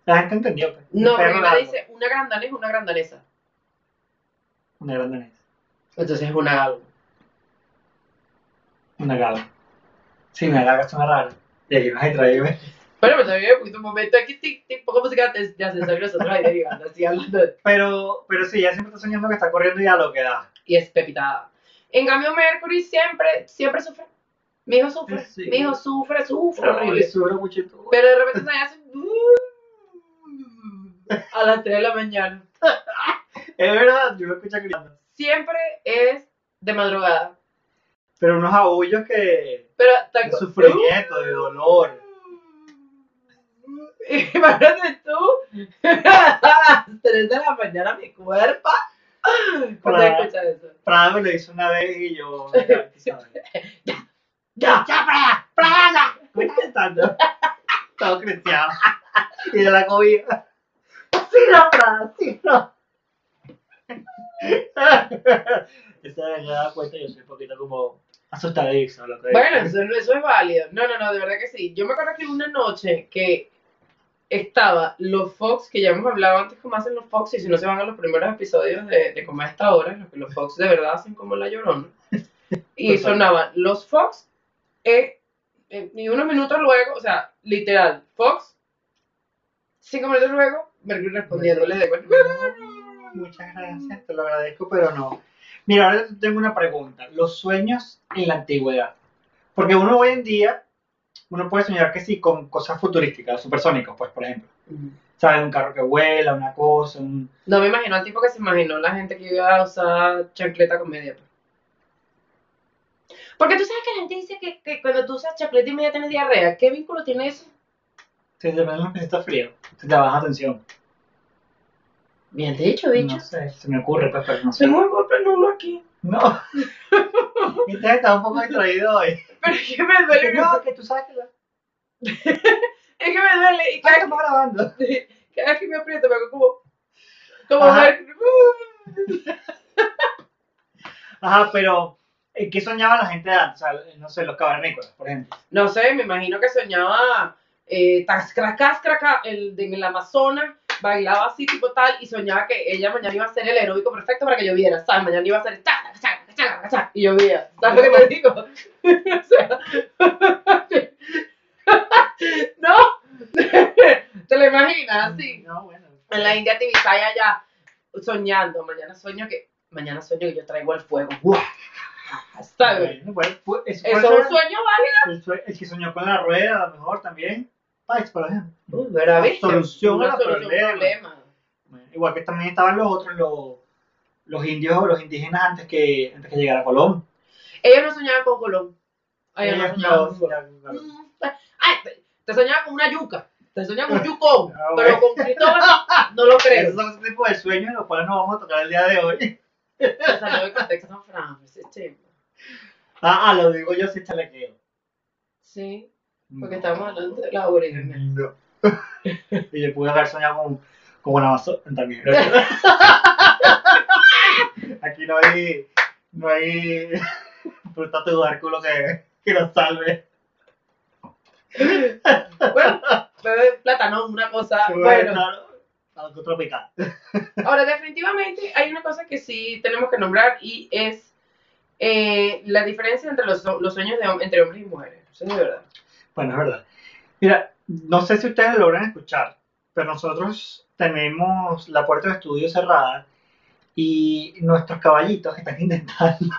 La gente entendió. Pues. No, porque me dice una grandana es una grandanesa. Una grande Entonces es una galgo. Una galga. Sí, una galga suena rara. Y aquí nos hay traído. Pero me también un momento aquí, tic, tic, poco música de de ascensor nosotros ahí derivando, así hablando. de- Pero, pero sí, ella siempre está soñando que está corriendo y a lo que da. Y es pepitada. En cambio, Mercury siempre, siempre sufre. Mi hijo sufre. Sí. Mi hijo sufre, sufre Ay, horrible. sube mucho y todo. Pero de repente se hace a las 3 de la mañana. Es verdad, yo lo escucho gritando. Siempre es de madrugada. Pero unos aullos que. Pero de sufrimiento, de dolor. Imagínate tú a las 3 de la mañana mi cuerpo. Escuchas eso. Prada me lo hizo una vez y yo. ya. Ya. ¡Ya, Prada! ¡Prada! ¿Me estás cantando? Todo cristiano. Y de la cobija. ¡Sí, no, Prada! ¡Sí, no! Esa me cuenta, yo soy un poquito como asustadizo. Lo que Bueno, eso, eso es válido. No, no, no, de verdad que sí. Yo me acuerdo que una noche que estaba los Fox, que ya hemos hablado antes cómo hacen los Fox, y si no se van a los primeros episodios de, de como a esta hora, los que los Fox de verdad hacen como la llorona. Y sonaban los Fox, eh, eh, y unos minutos luego, o sea, literal, Fox, cinco minutos luego, Mercury respondiéndole de. Muchas gracias, te lo agradezco, pero no. Mira, ahora te tengo una pregunta. Los sueños en la antigüedad. Porque uno hoy en día, uno puede soñar que sí con cosas futurísticas, supersónicos, pues, por ejemplo. ¿Sabes? Un carro que vuela, una cosa, un... No me imagino al tipo que se imaginó la gente que iba a usar chancleta con media. pues. Porque tú sabes que la gente dice que, que cuando tú usas chancleta y media tienes diarrea. ¿Qué vínculo tiene eso? Si te pones los está frío, te baja tensión. Bien dicho, bicho. No sé, se me ocurre, pues, pero no sé. Tengo un golpe nulo aquí. No. Entonces estaba un poco distraído hoy. Pero es que me duele. No, que tú sabes que la... Es que me duele. Y cada, estamos grabando. cada vez que me aprieto me hago como. Como Ajá. Ajá, pero ¿en qué soñaba la gente de antes? O sea, no sé, los cavernícolas, por ejemplo. No sé, me imagino que soñaba eh, tascracascraca el, de- en el Amazonas, bailaba así tipo tal y soñaba que ella mañana iba a ser el aeróbico perfecto para que lloviera, ¿sabes? Mañana iba a ser chaca, chaca, chaca, chaca, y llovía. ¿Sabes lo que te digo? o sea, no, te lo imaginas así. No, bueno. En la India Tibisaya ya soñando, mañana sueño que mañana sueño que yo traigo el fuego. ¿Sabes? Bueno, pues, pues, eso es un sueño válido. el, el que soñó con la rueda, a lo mejor también. Paix, por ejemplo. Solución a los solución. Bueno, Igual que también estaban los otros, los, los indios, los indígenas antes que, antes que llegara Colón. Ellos no soñaban con Colón. Ellos no soñaban no con Colón. Mm, Ay, te, te soñaba con una yuca. Te soñaba con un yucón. Ah, pero con Cristóbal no lo creo. Esos son ese tipo de sueños en los cuales nos vamos a tocar el día de hoy. Se salió del contexto San Francisco. Ah, ah, lo digo yo si chalequeo. Sí, porque estamos hablando de la origen. No. y yo pude haber soñado con, con una Amazon también. Aquí no hay, no hay fruta tubérculo que, que nos salve. Bueno, bebé plátano, una cosa. Bueno, Bueno, claro, algo tropical. ahora definitivamente hay una cosa que sí tenemos que nombrar y es eh, la diferencia entre los, los sueños de, entre hombres y mujeres. Eso es de verdad. Bueno, es verdad. Mira, no sé si ustedes lo logran escuchar, pero nosotros tenemos la puerta del estudio cerrada y nuestros caballitos están intentando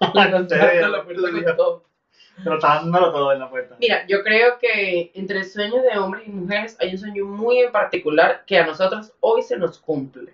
acceder la puerta todo. pero está dándolo todo en la puerta. Mira, yo creo que entre sueños de hombres y mujeres hay un sueño muy en particular que a nosotros hoy se nos cumple.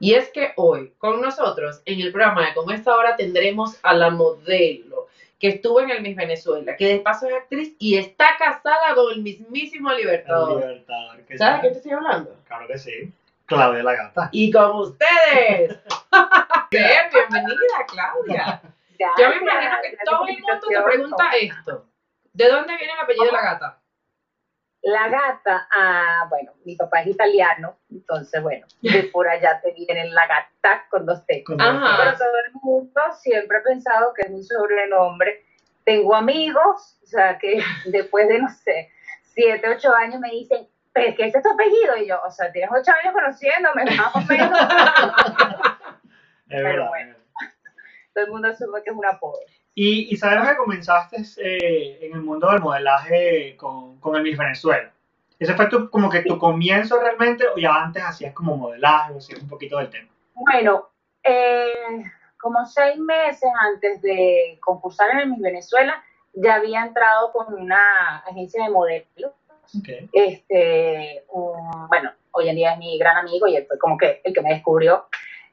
Y es que hoy, con nosotros, en el programa de Con esta hora tendremos a la modelo que estuvo en el Miss Venezuela, que de paso es actriz y está casada con el mismísimo El Libertador. Libertador. que ¿Sabes de qué te estoy hablando? Claro que sí. Claudia la gata. Y con ustedes. Bien, bienvenida, Claudia. Yo me imagino que todo el mundo te pregunta esto. ¿De dónde viene el apellido de la gata? La gata, ah, bueno, mi papá es italiano, entonces, bueno, de por allá te viene la gata con dos T. Pero todo el mundo siempre ha pensado que es un sobrenombre. Tengo amigos, o sea, que después de, no sé, siete, ocho años me dicen, pero es que ese es tu apellido. Y yo, o sea, tienes ocho años conociéndome, más o menos. Pero verdad. bueno. Todo el mundo asume que es un apodo. Y, y sabemos que comenzaste eh, en el mundo del modelaje con, con el Miss Venezuela. ¿Ese fue tu, como que tu comienzo realmente o ya antes hacías como modelaje o hacías un poquito del tema? Bueno, eh, como seis meses antes de concursar en el Miss Venezuela, ya había entrado con una agencia de modelos. Okay. Este, un- bueno, hoy en día es mi gran amigo y él fue como que el que me descubrió.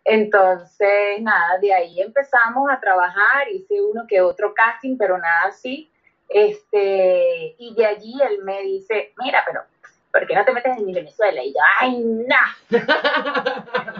Entonces, nada, de ahí empezamos a trabajar, hice uno que otro casting, pero nada así. Este, y de allí él me dice, mira, pero ¿por qué no te metes en Venezuela? Y yo, ay, no,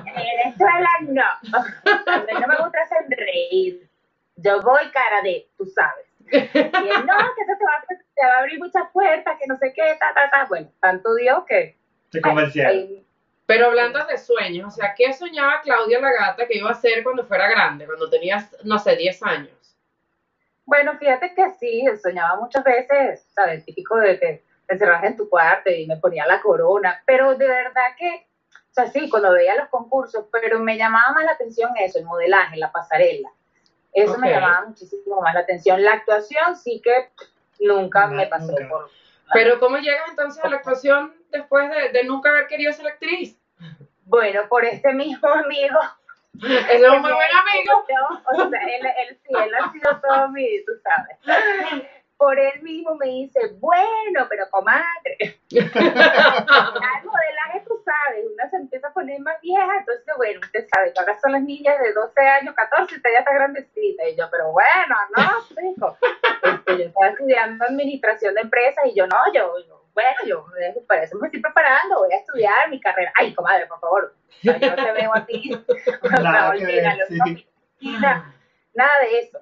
en Venezuela no. A mí no me gusta sonreír. Yo voy cara de, tú sabes. Y él, no, que eso te va, a- te va a abrir muchas puertas, que no sé qué, ta, ta, ta. Bueno, tanto Dios que Te convencieron. Pero hablando de sueños, o sea, ¿qué soñaba Claudia la gata que iba a hacer cuando fuera grande, cuando tenías, no sé, 10 años? Bueno, fíjate que sí, soñaba muchas veces, ¿sabes? El típico de que te encerras en tu cuarto y me ponía la corona, pero de verdad que, o sea, sí, cuando veía los concursos, pero me llamaba más la atención eso, el modelaje, la pasarela. Eso me llamaba muchísimo más la atención. La actuación sí que nunca No, me pasó nunca. por... Pero ¿cómo llegas entonces a la actuación después de, de nunca haber querido ser actriz? Bueno, por este mismo amigo. Es un muy buen amigo. O sea, él, él sí, él ha sido todo mi, tú sabes. Por él mismo me dice, bueno, pero comadre, modelaje. Al modelaje, tú sabes, una se empieza a poner más vieja, entonces, bueno, usted sabe que ahora son las niñas de 12 años, 14, usted ya está grandecita. Y yo, pero bueno, no, chico. Este, yo estaba estudiando administración de empresas y yo, no, yo, yo bueno, yo para eso me estoy preparando, voy a estudiar mi carrera. Ay, comadre, por favor, yo no te veo a ti. Nada. Nada, nada de eso.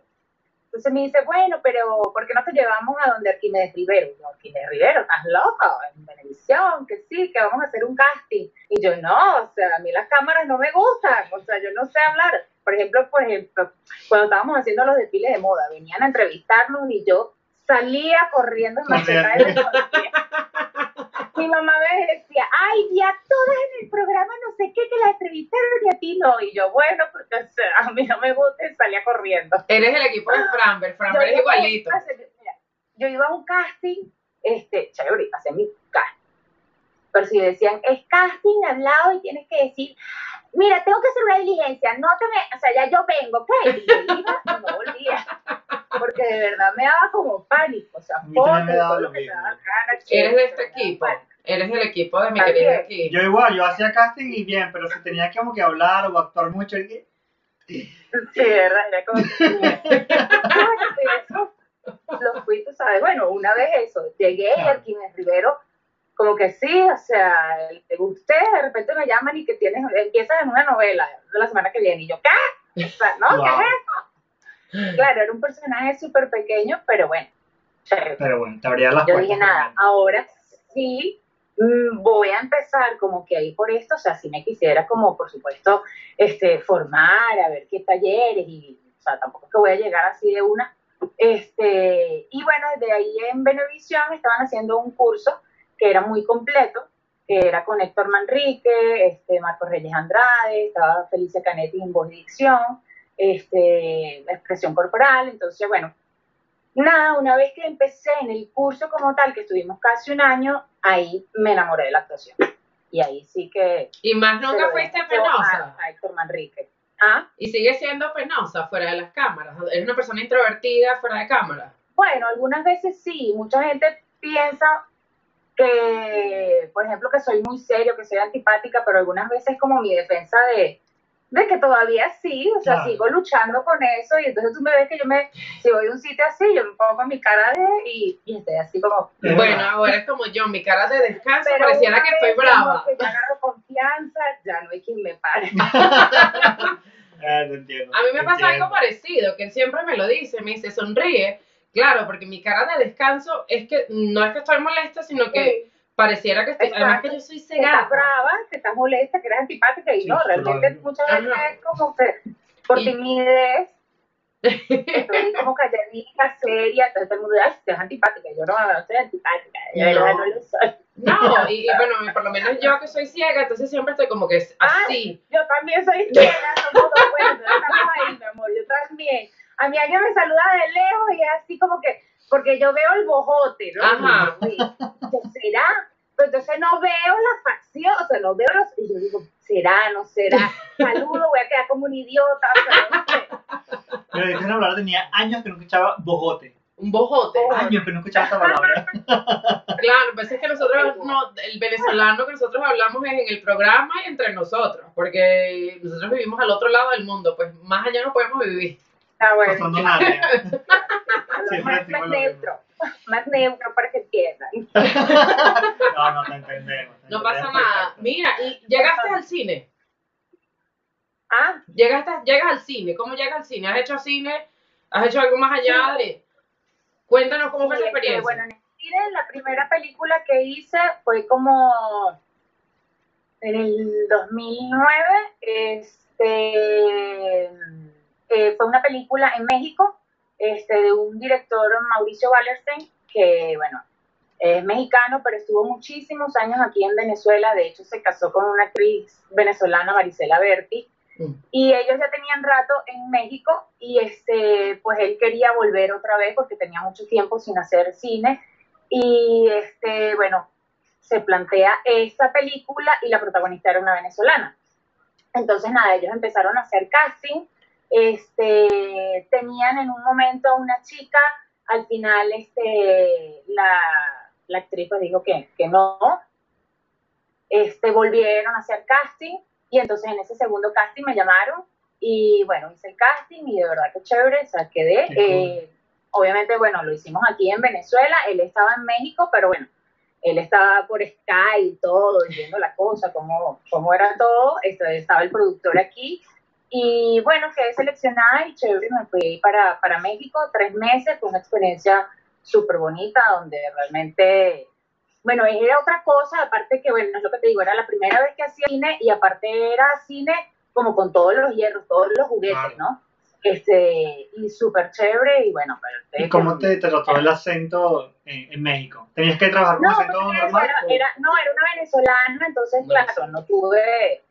Entonces me dice, bueno, pero ¿por qué no te llevamos a donde Arquímedes Rivero? Yo, Arquímedes Rivero, ¿estás loco? En televisión, que sí, que vamos a hacer un casting. Y yo, no, o sea, a mí las cámaras no me gustan, o sea, yo no sé hablar. Por ejemplo, por ejemplo, cuando estábamos haciendo los desfiles de moda, venían a entrevistarnos y yo salía corriendo en maceta de Mi mamá me decía, ay, ya todas en el programa no sé qué, que la entrevistaron y a ti no. Y yo, bueno, porque o sea, a mí no me gusta y salía corriendo. Eres el equipo de Framber, Framber es igualito. Mira, yo iba a un casting, este, chévere, hacía mi casting. Pero si decían, es casting hablado y tienes que decir, mira, tengo que hacer una diligencia, no te me, o sea, ya yo vengo, ¿qué? Y yo iba no volvía. Porque de verdad me daba como pánico, o sea, mí también me fotos, daba todo lo que mismo. me daba cara, Eres de este equipo. Eres del equipo de mi querida aquí. Yo igual, yo hacía casting y bien, pero si tenía que como que hablar o actuar mucho, y que- Sí, verdad, era como que... Eso lo fui, tú sabes, bueno, una vez eso, llegué y Claro. Arquímedes Rivero, como que sí, o sea, te gusté, de repente me llaman y que tienes, empiezas en una novela de la semana que viene, y yo, ¿qué? O sea, ¿no? Wow. ¿Qué es eso? Claro, era un personaje súper pequeño, pero bueno, chévere. Pero bueno, te abría las Yo puertas. dije, nada, ahora sí mm, voy a empezar como que ahí por esto, o sea, si me quisiera como, por supuesto, este, formar, a ver qué talleres, y, o sea, tampoco es que voy a llegar así de una. Este, y bueno, de ahí en Benevisión estaban haciendo un curso que era muy completo, que era con Héctor Manrique, este, Marcos Reyes Andrade, estaba Felicia Canetti en voz y dicción, este, expresión corporal, entonces, bueno, Nada, una vez que empecé en el curso como tal, que estuvimos casi un año, ahí me enamoré de la actuación. Y ahí sí que... Y más nunca fuiste penosa. A, a Héctor Manrique. ¿Ah? Y sigue siendo penosa fuera de las cámaras. Eres una persona introvertida fuera de cámara. Bueno, algunas veces sí. Mucha gente piensa que, por ejemplo, que soy muy serio, que soy antipática, pero algunas veces como mi defensa de, de que todavía sí, o sea, Claro. sigo luchando con eso y entonces tú me ves que yo me, si voy a un sitio así, yo me pongo mi cara de y, y estoy así como... Bueno, ahora es como yo, mi cara de descanso Pero pareciera que estoy brava. como que ya agarro confianza, ya no hay quien me pare. Ah, te entiendo. A mí me te pasa entiendo. algo parecido, que él siempre me lo dice, me dice, sonríe. Claro, porque mi cara de descanso es que no es que estoy molesta, sino que pareciera que estoy, Exacto. además que yo soy que estás cegada. brava, que estás molesta, que eres antipática y Sí, no, realmente claro. muchas veces Ajá. es como que por Y- timidez estoy como calladita, seria, entonces todo el mundo dice, ay, tú eres antipática, yo no, no soy antipática, de No. verdad no lo soy. No, y, y bueno, por lo menos yo que soy ciega, entonces siempre estoy como que así. Yo también soy ciega, somos dos buenos, estamos ahí, mi amor, yo también. A mí alguien me saluda de lejos y es así como que, porque yo veo el bojote, ¿no? Ajá. Y yo, "Oye, ¿Será? Pero entonces no veo las facciones, o sea, no veo los... Y yo digo, ¿será? ¿No será? Saludo, voy a quedar como un idiota, o sea, no sé. Pero de que hablar tenía años que no escuchaba bojote. Un bojote. Años que no escuchaba esa palabra. Claro, pues es que nosotros, no, el venezolano que nosotros hablamos es en el programa y entre nosotros, porque nosotros vivimos al otro lado del mundo, pues más allá no podemos vivir. Está bueno. Pasando Más, neutro, más neutro para que entiendan. No, no te entendemos. te No pasa nada. Mira, y llegaste al cine. Ah, Llegaste, llegas al cine. ¿Cómo llegas al cine? ¿Has hecho cine? ¿Has hecho algo más allá de...? Cuéntanos cómo fue sí, esa este, experiencia. bueno, en el cine, la primera película que hice fue como en el 2009. Este, eh, fue una película en México este, de un director, Mauricio Wallerstein, que, bueno, es mexicano, pero estuvo muchísimos años aquí en Venezuela. De hecho, se casó con una actriz venezolana, Marisela Berti. Mm. Y ellos ya tenían rato en México y este, pues él quería volver otra vez porque tenía mucho tiempo sin hacer cine. Y este, bueno, se plantea esta película y la protagonista era una venezolana. Entonces, nada, ellos empezaron a hacer casting. Este, tenían en un momento a una chica, al final este, la, la actriz pues dijo que, que no. Este, volvieron a hacer casting y entonces en ese segundo casting me llamaron y bueno, hice el casting y de verdad que chévere, o sea, quedé. Cool. Eh, obviamente, bueno, lo hicimos aquí en Venezuela, él estaba en México, pero bueno, él estaba por Skype y todo, viendo la cosa, cómo, cómo era todo, este, estaba el productor aquí. Y bueno, quedé seleccionada y chévere, me fui para, para México tres meses, fue una experiencia súper bonita, donde realmente, bueno, era otra cosa, aparte que, bueno, es lo que te digo, era la primera vez que hacía cine y aparte era cine como con todos los hierros, todos los juguetes. ¿no? Este, y súper chévere y bueno, pero ¿Y cómo que- te trató el acento en, en México? ¿Tenías que trabajar con no, acento normal? era, o- era- no, era una venezolana, entonces claro, no tuve,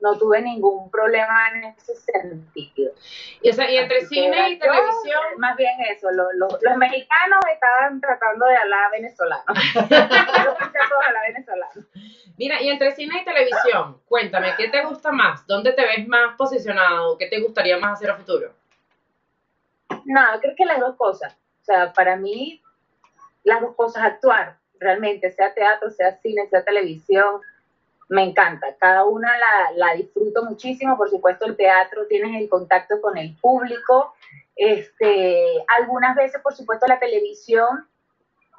no tuve ningún problema en ese sentido. Y, o sea, y entre Así cine y yo, televisión, Más bien eso, lo- lo- los mexicanos estaban tratando de hablar venezolano. Hablar venezolano. mira, y entre cine y televisión, cuéntame, ¿qué te gusta más? ¿Dónde te ves más posicionado? ¿Qué te gustaría más hacer a futuro? No, creo que las dos cosas. O sea, para mí, las dos cosas, actuar, realmente, sea teatro, sea cine, sea televisión, me encanta. Cada una la, la disfruto muchísimo. Por supuesto, el teatro tienes el contacto con el público. Este, algunas veces, por supuesto, la televisión,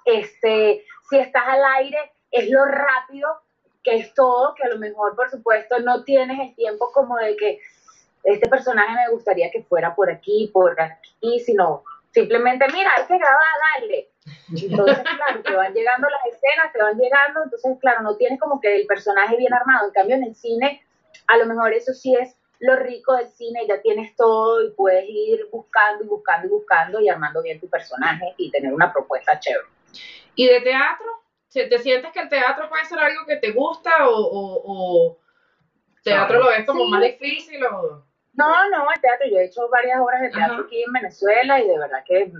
este, si estás al aire, es lo rápido que es todo, que a lo mejor, por supuesto, no tienes el tiempo como de que este personaje me gustaría que fuera por aquí, por aquí, sino simplemente, mira, hay que grabar, dale. Entonces, claro, te van llegando las escenas, te van llegando, entonces, claro, no tienes como que el personaje bien armado. En cambio, en el cine, a lo mejor eso sí es lo rico del cine, ya tienes todo y puedes ir buscando y buscando y buscando y armando bien tu personaje y tener una propuesta chévere. ¿Y de teatro? ¿Se- ¿Te sientes que el teatro puede ser algo que te gusta o, o- o teatro lo ves como Sí. más difícil? O... No, no, el teatro, yo he hecho varias obras de teatro Ajá. aquí en Venezuela y de verdad que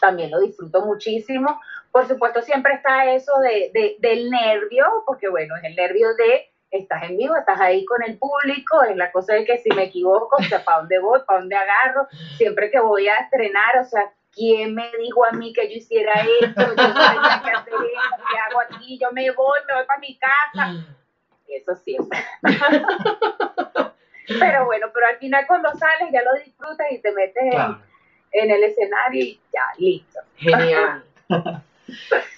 también lo disfruto muchísimo. Por supuesto, siempre está eso de, de- del nervio, porque bueno, es el nervio de estás en vivo, estás ahí con el público, es la cosa de que si me equivoco, o sea, ¿para dónde voy? ¿Para dónde agarro? Siempre que voy a estrenar, o sea, ¿quién me dijo a mí que yo hiciera esto? Yo que hacer esto, ¿qué hago aquí? Yo me voy, me voy para mi casa. Eso siempre. Pero bueno, pero al final cuando sales ya lo disfrutas y te metes en- Claro. en, el escenario y ya, listo. Genial.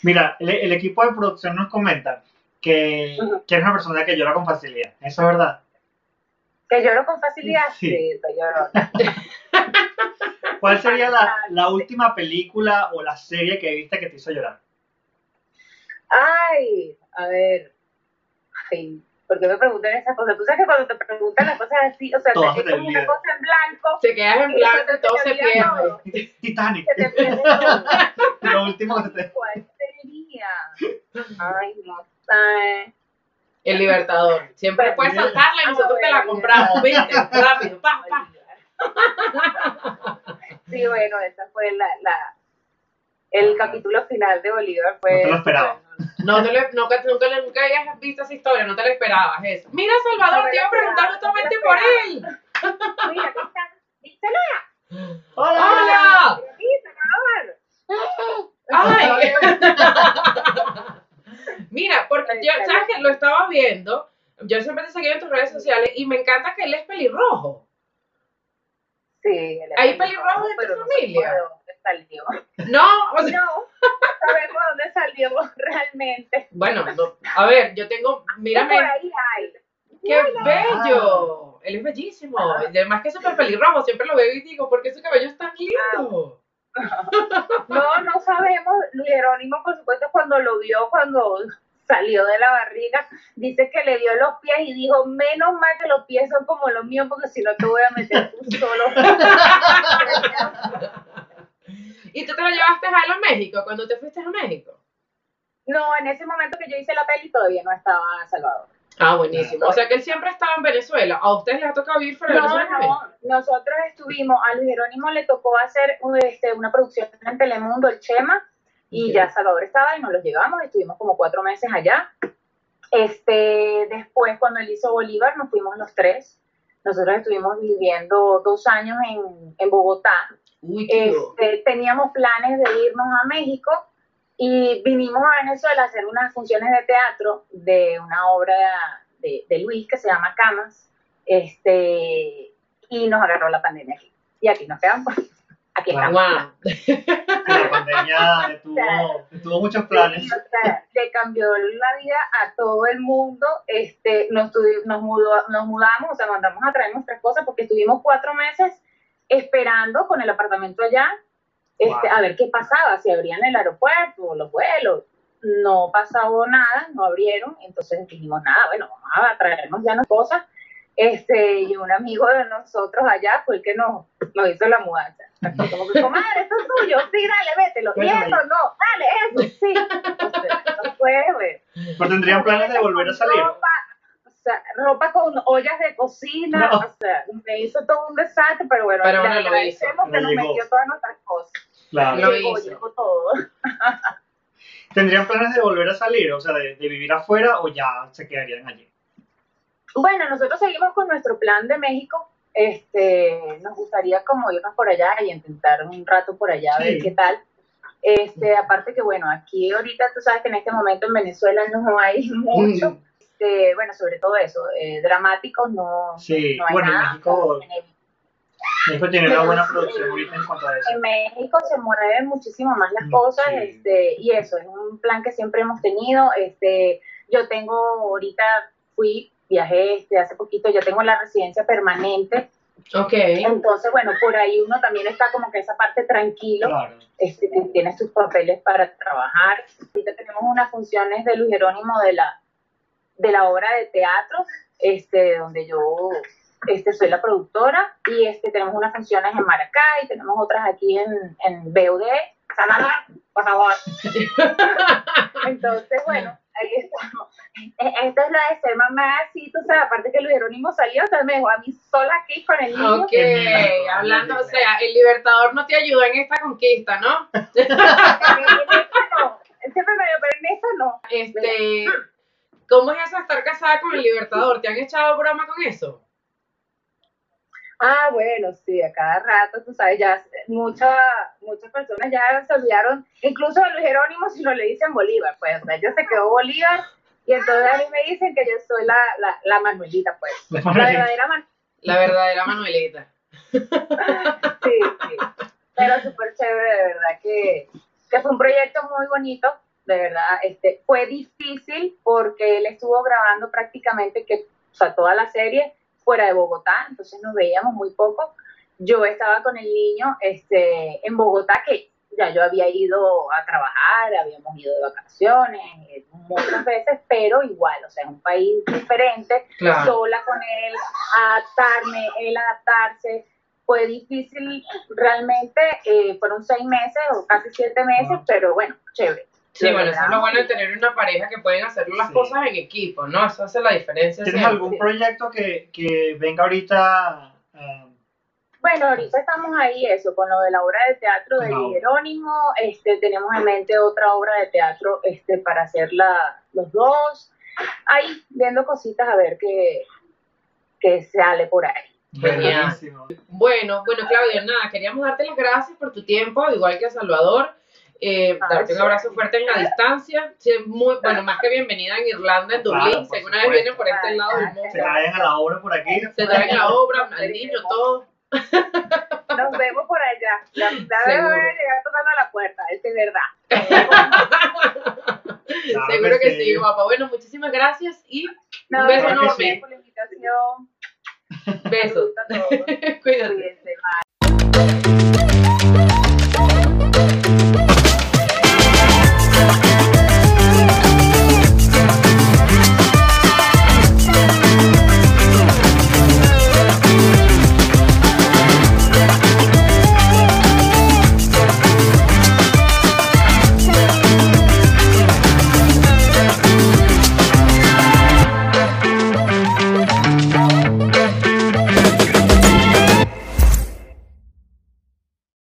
Mira, el, el equipo de producción nos comenta que, eres una persona que llora con facilidad. ¿Eso es verdad? Que lloro con facilidad, Sí. sí, soy llorona. ¿Cuál sería la, la última película o la serie que viste que te hizo llorar? Ay, a ver. Ay, ¿por qué me preguntan esas cosas? Tú sabes que cuando te preguntan las cosas así, o sea, Todo te- como una cosa en blanco, Se quedas en blanco y todo se pierde. Titanic. se te pierde. Lo último que te... ¿Cuál sería? Ay, no sé. El Libertador. Siempre puedes saltarla y nosotros te la compramos. ¿Viste? Rápido, pa, pa. Sí, bueno, esa fue la, la el capítulo final de Bolívar. Fue, No te lo esperaba. No, te le- nunca, nunca, nunca habías visto esa historia, no te la esperabas eso. Mira, Salvador, No te iba a preguntar justamente por él. Mira, ¿qué está? Díselo, ¡Hola! díselo. ¡Ay! Mira, porque yo, ¿sabes que Lo estaba viendo, yo siempre te seguí en tus redes sociales y me encanta que él es pelirrojo. Sí, él es ¿Hay pelirrojo, pelirrojos en tu familia? No, o sea, No, sabemos dónde salió realmente. bueno, no, a ver, yo tengo, Por mírame, ahí hay. qué bello. Él es bellísimo. Además que es súper pelirrojo, siempre lo veo y digo, ¿por qué su cabello es tan lindo? No, no sabemos. Luis Jerónimo, por supuesto, cuando lo vio, cuando salió de la barriga, dice que le vio los pies y dijo, menos mal que los pies son como los míos, porque si no te voy a meter tú solo. ¿Y tú te lo llevaste a él a México cuando te fuiste a México? No, en ese momento que yo hice la peli todavía no estaba Salvador. Ah, buenísimo. O sea que él siempre estaba en Venezuela. ¿A ustedes les ha tocado vivir fuera de No, Venezuela? no, nosotros estuvimos, a Luis Jerónimo le tocó hacer este, una producción en Telemundo, el Chema, y ya Salvador estaba y nos los llevamos, estuvimos como cuatro meses allá. Este, después, cuando él hizo Bolívar, nos fuimos los tres. Nosotros estuvimos viviendo dos años en, en Bogotá. Uy. Este, teníamos planes de irnos a México, Y vinimos a Venezuela a hacer unas funciones de teatro de una obra de, de Luis que se llama Camas, este, y nos agarró la pandemia aquí. Y aquí nos quedamos. Aquí estamos. Wow. La pandemia detuvo, detuvo muchos planes. Sí, o sea, le cambió la vida a todo el mundo. Este, nos, tuvi- nos, mudó- nos mudamos, o sea, mandamos a traer nuestras cosas porque estuvimos cuatro meses esperando con el apartamento allá, este, Wow. a ver qué pasaba, si abrían el aeropuerto, los vuelos. No pasaba nada, no abrieron, entonces dijimos, nada, bueno, vamos a traernos ya las cosas. Este, y un amigo de nosotros allá fue el que nos, nos hizo la mudanza. Como que, comadre, esto es tuyo, sí, dale, vételo. Y Cuéntame. eso, no, dale, eso, sí. Sea, no fue. Pero tendrían planes de volver a salir. Ropa, sea, ropa con ollas de cocina, No. o sea, me hizo todo un desastre, pero bueno, Pero le bueno, lo agradecemos que nos metió todas nuestras cosas. Claro. Lo llegó, hizo. llegó todo. ¿Tendrían planes de volver a salir? O sea, de, de vivir afuera o ya se quedarían allí. Bueno, nosotros seguimos con nuestro plan de México. Este, nos gustaría como irnos por allá y intentar un rato por allá a ver qué tal. Este, aparte que bueno, aquí ahorita tú sabes que en este momento en Venezuela no hay mucho. Este, bueno, sobre todo eso, eh, dramáticos no, Sí, no hay bueno, en nada. México, En el- México tiene una buena producción ahorita en cuanto a eso. en México se mueven muchísimo más las Mm, cosas, sí. este, y eso, es un plan que siempre hemos tenido. Este, yo tengo ahorita, fui, viajé este, hace poquito, yo tengo la residencia permanente, Ok. entonces, bueno, por ahí uno también está como que esa parte tranquilo, Claro. este, que tienes tus papeles para trabajar. Ahorita tenemos unas funciones de Luis Jerónimo de la, de la obra de teatro, este, donde yo este, soy la productora, y este, tenemos unas funciones en Maracay, tenemos otras aquí en, en BUD, Salvador, por favor. Entonces, bueno, ahí estamos. Eh, Esto es lo de ser mamá, sí, tú sabes, aparte que Luis Jerónimo salió, o sea, me dejó a mí sola aquí con el niño. Ok, hablando, o sea, el Libertador no te ayudó en esta conquista, ¿no? En esta no, siempre me dio, pero en esta no. Este, ¿cómo es eso estar casada con el Libertador? ¿Te han echado broma con eso? Ah, bueno, sí, a cada rato, tú sabes, ya muchas muchas personas ya se olvidaron, incluso de Luis Jerónimo si no le dicen Bolívar, pues, o sea, yo se quedó Bolívar y entonces a mí me dicen que yo soy la, la, la Manuelita, pues, La verdadera Manuelita, La verdadera Manuelita. sí, sí, pero súper chévere, de verdad que, que fue un proyecto muy bonito, de verdad, este, fue difícil porque él estuvo grabando prácticamente que, o sea, toda la serie fuera de Bogotá, entonces nos veíamos muy poco. Yo estaba con el niño este, en Bogotá, que ya yo había ido a trabajar, habíamos ido de vacaciones eh, muchas veces, pero igual, o sea, es un país diferente, Claro. sola con él, adaptarme, él adaptarse. Fue difícil realmente, eh, fueron seis meses o casi siete meses, pero bueno, chévere. Sí, bueno, eso es lo bueno de tener una pareja que pueden hacer las Sí. cosas en equipo, ¿no? Eso hace la diferencia. ¿Tienes siempre. algún proyecto que, que venga ahorita? ah, Bueno, ahorita estamos ahí, eso, con lo de la obra de teatro de obra. Jerónimo, este, tenemos en mente otra obra de teatro este, para hacerla los dos, ahí viendo cositas a ver qué, qué sale por ahí. Genial. buenísimo. Bueno, bueno, Claudia, nada, queríamos darte las gracias por tu tiempo, igual que a Salvador. Eh, Ah, darte un abrazo fuerte en la distancia. Sí, muy, bueno, más que bienvenida en Irlanda, en Claro, Dublín. por Si alguna vez vienen por este lado del mundo, Se traen a la obra por aquí. se traen la obra, al niño, todo. Nos vemos por allá. La mitad voy a llegar tocando a la puerta, es de verdad. Claro Seguro que sí. sí, guapa. Bueno, muchísimas gracias y No, Un beso gracias enorme. por la invitación. besos. Cuídate. Cuídense, bye.